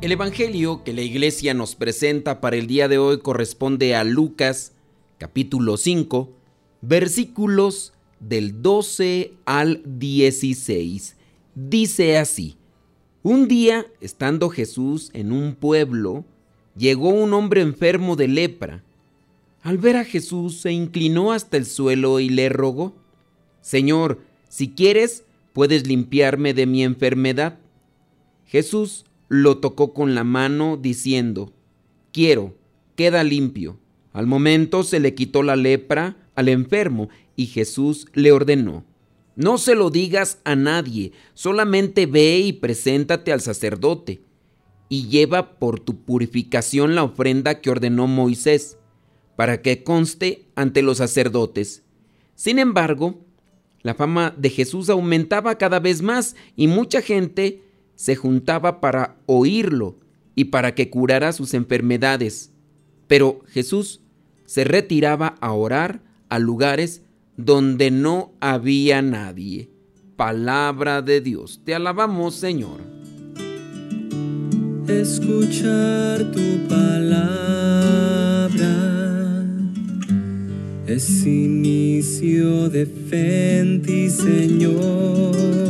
El Evangelio que la iglesia nos presenta para el día de hoy corresponde a Lucas capítulo 5 versículos del 12 al 16. Dice así, un día, estando Jesús en un pueblo, llegó un hombre enfermo de lepra. Al ver a Jesús se inclinó hasta el suelo y le rogó, Señor, si quieres, puedes limpiarme de mi enfermedad. Jesús lo tocó con la mano diciendo, quiero, queda limpio. Al momento se le quitó la lepra al enfermo y Jesús le ordenó, no se lo digas a nadie, solamente ve y preséntate al sacerdote y lleva por tu purificación la ofrenda que ordenó Moisés, para que conste ante los sacerdotes. Sin embargo, la fama de Jesús aumentaba cada vez más y mucha gente se juntaba para oírlo y para que curara sus enfermedades. Pero Jesús se retiraba a orar a lugares donde no había nadie. Palabra de Dios. Te alabamos, Señor. Escuchar tu palabra es inicio de fe ti, Señor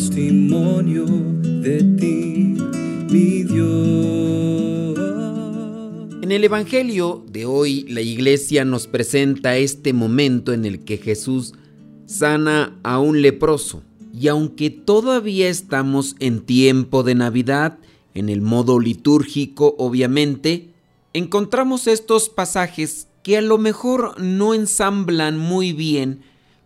testimonio de ti, mi Dios. En el Evangelio de hoy la iglesia nos presenta este momento en el que Jesús sana a un leproso. Y aunque todavía estamos en tiempo de Navidad, en el modo litúrgico obviamente, encontramos estos pasajes que a lo mejor no ensamblan muy bien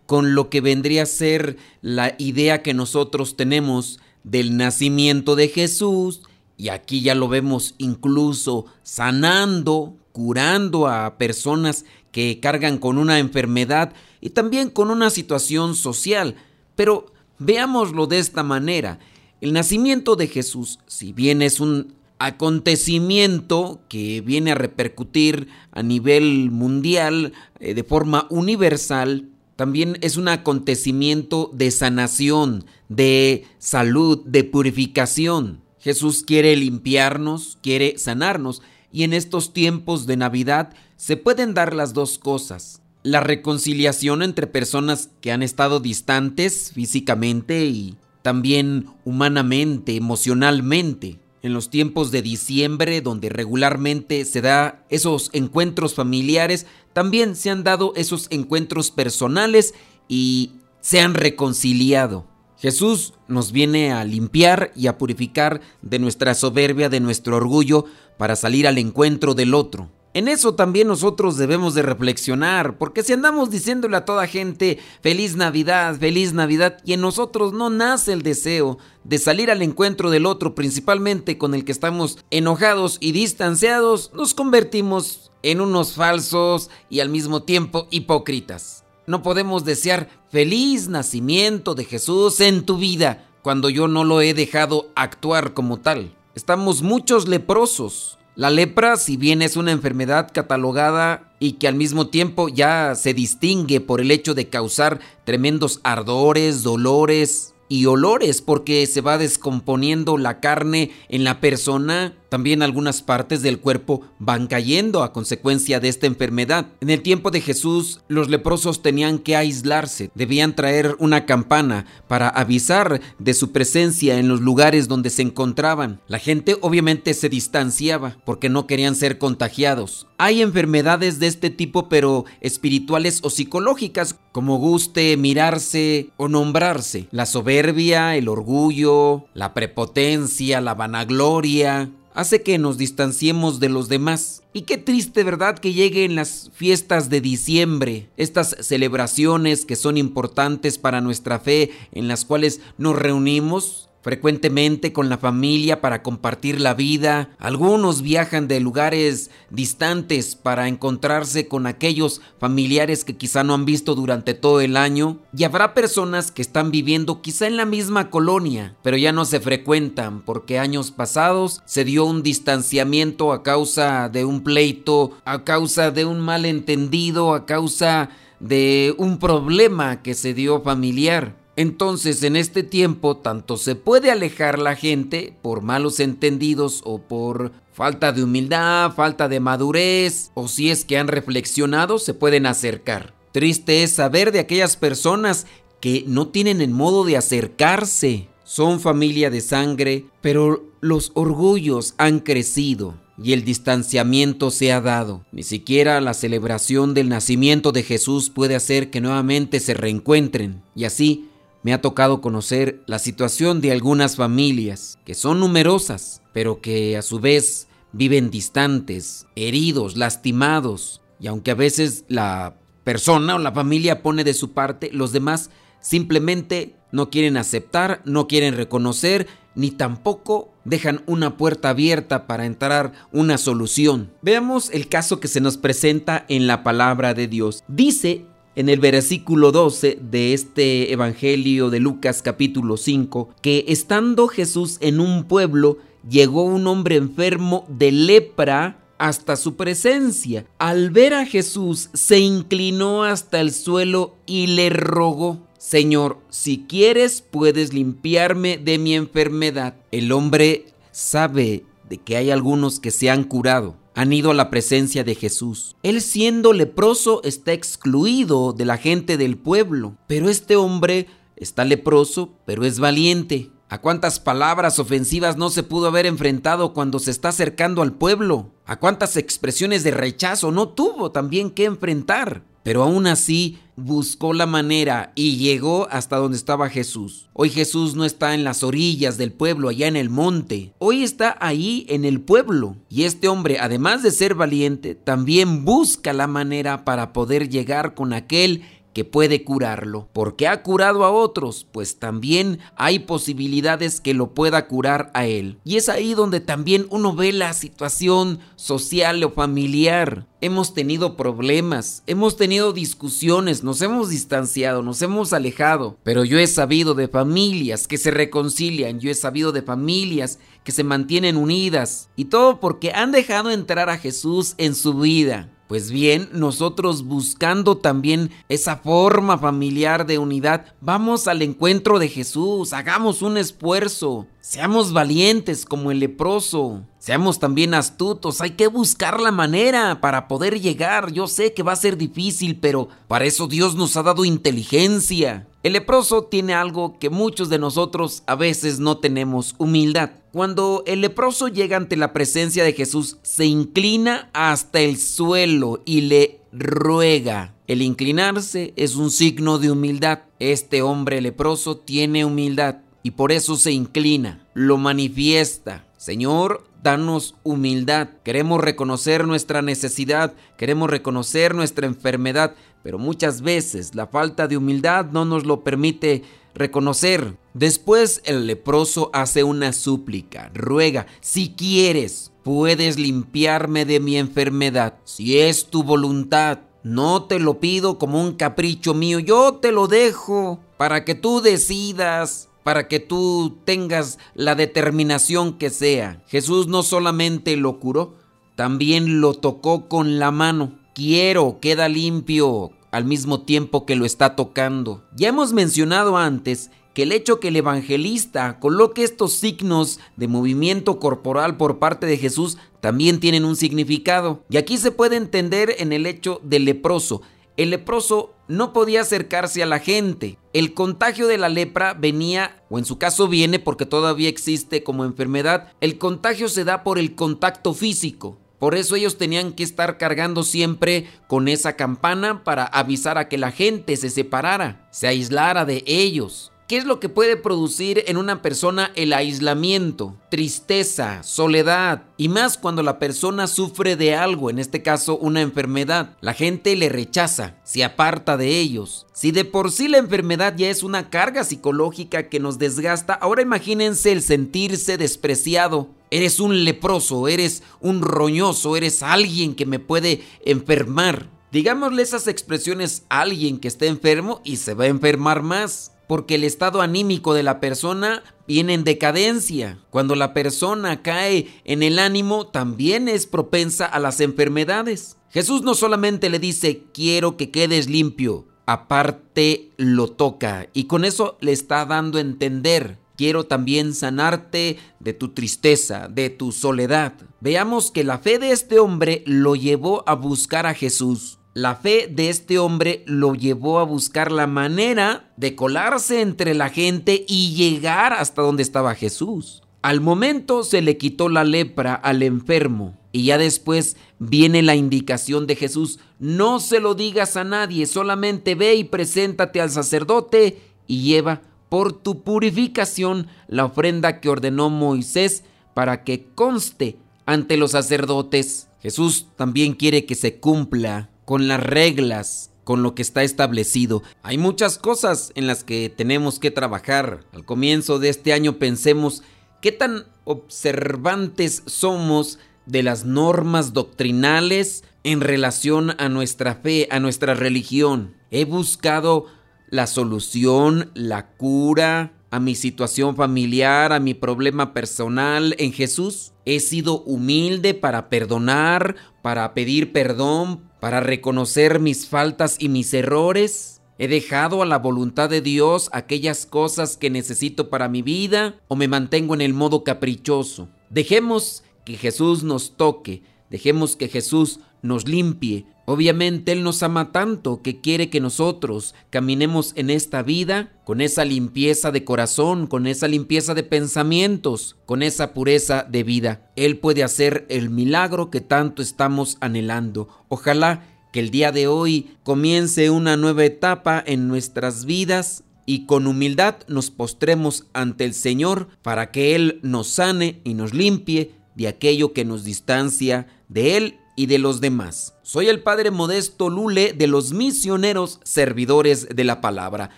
con lo que vendría a ser la idea que nosotros tenemos del nacimiento de Jesús, y aquí ya lo vemos incluso sanando, curando a personas que cargan con una enfermedad y también con una situación social. Pero veámoslo de esta manera. El nacimiento de Jesús, si bien es un acontecimiento que viene a repercutir a nivel mundial, eh, de forma universal, también es un acontecimiento de sanación, de salud, de purificación. Jesús quiere limpiarnos, quiere sanarnos y en estos tiempos de Navidad se pueden dar las dos cosas. La reconciliación entre personas que han estado distantes físicamente y también humanamente, emocionalmente en los tiempos de diciembre, donde regularmente se da esos encuentros familiares, también se han dado esos encuentros personales y se han reconciliado. Jesús nos viene a limpiar y a purificar de nuestra soberbia, de nuestro orgullo, para salir al encuentro del otro. En eso también nosotros debemos de reflexionar, porque si andamos diciéndole a toda gente feliz Navidad, feliz Navidad, y en nosotros no nace el deseo de salir al encuentro del otro, principalmente con el que estamos enojados y distanciados, nos convertimos en unos falsos y al mismo tiempo hipócritas. No podemos desear feliz nacimiento de Jesús en tu vida cuando yo no lo he dejado actuar como tal. Estamos muchos leprosos la lepra, si bien es una enfermedad catalogada y que al mismo tiempo ya se distingue por el hecho de causar tremendos ardores, dolores y olores porque se va descomponiendo la carne en la persona, También algunas partes del cuerpo van cayendo a consecuencia de esta enfermedad. En el tiempo de Jesús, los leprosos tenían que aislarse, debían traer una campana para avisar de su presencia en los lugares donde se encontraban. La gente obviamente se distanciaba porque no querían ser contagiados. Hay enfermedades de este tipo pero espirituales o psicológicas como guste mirarse o nombrarse. La soberbia, el orgullo, la prepotencia, la vanagloria, hace que nos distanciemos de los demás. Y qué triste, ¿verdad? Que lleguen las fiestas de diciembre, estas celebraciones que son importantes para nuestra fe, en las cuales nos reunimos frecuentemente con la familia para compartir la vida. Algunos viajan de lugares distantes para encontrarse con aquellos familiares que quizá no han visto durante todo el año. Y habrá personas que están viviendo quizá en la misma colonia, pero ya no se frecuentan porque años pasados se dio un distanciamiento a causa de un pleito, a causa de un malentendido, a causa de un problema que se dio familiar. Entonces en este tiempo tanto se puede alejar la gente por malos entendidos o por falta de humildad, falta de madurez o si es que han reflexionado se pueden acercar. Triste es saber de aquellas personas que no tienen el modo de acercarse. Son familia de sangre, pero los orgullos han crecido y el distanciamiento se ha dado. Ni siquiera la celebración del nacimiento de Jesús puede hacer que nuevamente se reencuentren y así me ha tocado conocer la situación de algunas familias que son numerosas, pero que a su vez viven distantes, heridos, lastimados, y aunque a veces la persona o la familia pone de su parte, los demás simplemente no quieren aceptar, no quieren reconocer, ni tampoco dejan una puerta abierta para entrar una solución. Veamos el caso que se nos presenta en la palabra de Dios. Dice en el versículo 12 de este Evangelio de Lucas capítulo 5 que estando Jesús en un pueblo, llegó un hombre enfermo de lepra hasta su presencia. Al ver a Jesús, se inclinó hasta el suelo y le rogó, Señor, si quieres puedes limpiarme de mi enfermedad. El hombre sabe de que hay algunos que se han curado han ido a la presencia de Jesús. Él siendo leproso está excluido de la gente del pueblo, pero este hombre está leproso, pero es valiente. ¿A cuántas palabras ofensivas no se pudo haber enfrentado cuando se está acercando al pueblo? ¿A cuántas expresiones de rechazo no tuvo también que enfrentar? Pero aún así buscó la manera y llegó hasta donde estaba Jesús. Hoy Jesús no está en las orillas del pueblo, allá en el monte. Hoy está ahí en el pueblo. Y este hombre, además de ser valiente, también busca la manera para poder llegar con aquel que puede curarlo. Porque ha curado a otros, pues también hay posibilidades que lo pueda curar a él. Y es ahí donde también uno ve la situación social o familiar. Hemos tenido problemas, hemos tenido discusiones, nos hemos distanciado, nos hemos alejado, pero yo he sabido de familias que se reconcilian, yo he sabido de familias que se mantienen unidas, y todo porque han dejado entrar a Jesús en su vida. Pues bien, nosotros buscando también esa forma familiar de unidad, vamos al encuentro de Jesús, hagamos un esfuerzo, seamos valientes como el leproso, seamos también astutos, hay que buscar la manera para poder llegar. Yo sé que va a ser difícil, pero para eso Dios nos ha dado inteligencia. El leproso tiene algo que muchos de nosotros a veces no tenemos, humildad. Cuando el leproso llega ante la presencia de Jesús, se inclina hasta el suelo y le ruega. El inclinarse es un signo de humildad. Este hombre leproso tiene humildad y por eso se inclina, lo manifiesta. Señor, danos humildad. Queremos reconocer nuestra necesidad, queremos reconocer nuestra enfermedad, pero muchas veces la falta de humildad no nos lo permite reconocer. Después el leproso hace una súplica, ruega, si quieres, puedes limpiarme de mi enfermedad, si es tu voluntad. No te lo pido como un capricho mío, yo te lo dejo para que tú decidas, para que tú tengas la determinación que sea. Jesús no solamente lo curó, también lo tocó con la mano quiero, queda limpio al mismo tiempo que lo está tocando. Ya hemos mencionado antes que el hecho que el evangelista coloque estos signos de movimiento corporal por parte de Jesús también tienen un significado. Y aquí se puede entender en el hecho del leproso. El leproso no podía acercarse a la gente. El contagio de la lepra venía, o en su caso viene porque todavía existe como enfermedad, el contagio se da por el contacto físico. Por eso ellos tenían que estar cargando siempre con esa campana para avisar a que la gente se separara, se aislara de ellos. ¿Qué es lo que puede producir en una persona el aislamiento? Tristeza, soledad y más cuando la persona sufre de algo, en este caso una enfermedad. La gente le rechaza, se aparta de ellos. Si de por sí la enfermedad ya es una carga psicológica que nos desgasta, ahora imagínense el sentirse despreciado. Eres un leproso, eres un roñoso, eres alguien que me puede enfermar. Digámosle esas expresiones a alguien que está enfermo y se va a enfermar más porque el estado anímico de la persona viene en decadencia. Cuando la persona cae en el ánimo, también es propensa a las enfermedades. Jesús no solamente le dice, quiero que quedes limpio, aparte lo toca y con eso le está dando a entender, quiero también sanarte de tu tristeza, de tu soledad. Veamos que la fe de este hombre lo llevó a buscar a Jesús. La fe de este hombre lo llevó a buscar la manera de colarse entre la gente y llegar hasta donde estaba Jesús. Al momento se le quitó la lepra al enfermo y ya después viene la indicación de Jesús, no se lo digas a nadie, solamente ve y preséntate al sacerdote y lleva por tu purificación la ofrenda que ordenó Moisés para que conste ante los sacerdotes. Jesús también quiere que se cumpla con las reglas, con lo que está establecido. Hay muchas cosas en las que tenemos que trabajar. Al comienzo de este año pensemos qué tan observantes somos de las normas doctrinales en relación a nuestra fe, a nuestra religión. He buscado la solución, la cura a mi situación familiar, a mi problema personal en Jesús. He sido humilde para perdonar, para pedir perdón, para reconocer mis faltas y mis errores? ¿He dejado a la voluntad de Dios aquellas cosas que necesito para mi vida o me mantengo en el modo caprichoso? Dejemos que Jesús nos toque, dejemos que Jesús nos limpie. Obviamente Él nos ama tanto que quiere que nosotros caminemos en esta vida con esa limpieza de corazón, con esa limpieza de pensamientos, con esa pureza de vida. Él puede hacer el milagro que tanto estamos anhelando. Ojalá que el día de hoy comience una nueva etapa en nuestras vidas y con humildad nos postremos ante el Señor para que Él nos sane y nos limpie de aquello que nos distancia de Él y de los demás. Soy el Padre Modesto Lule de los misioneros servidores de la palabra.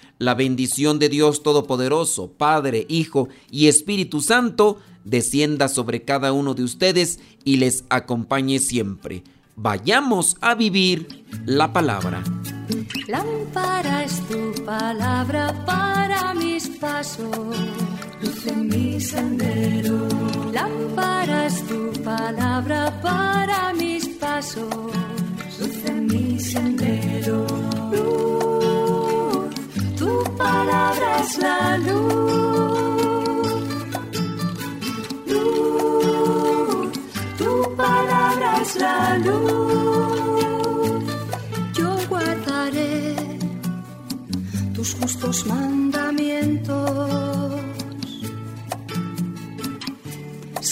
La bendición de Dios Todopoderoso, Padre, Hijo y Espíritu Santo, descienda sobre cada uno de ustedes y les acompañe siempre. Vayamos a vivir la palabra. Lámpara es tu palabra para mis pasos, mi sendero. Lámpara tu palabra para mis pasos, luz en mi sendero. Luz, tu palabra es la luz. Luz, tu palabra es la luz. Yo guardaré tus justos mandamientos.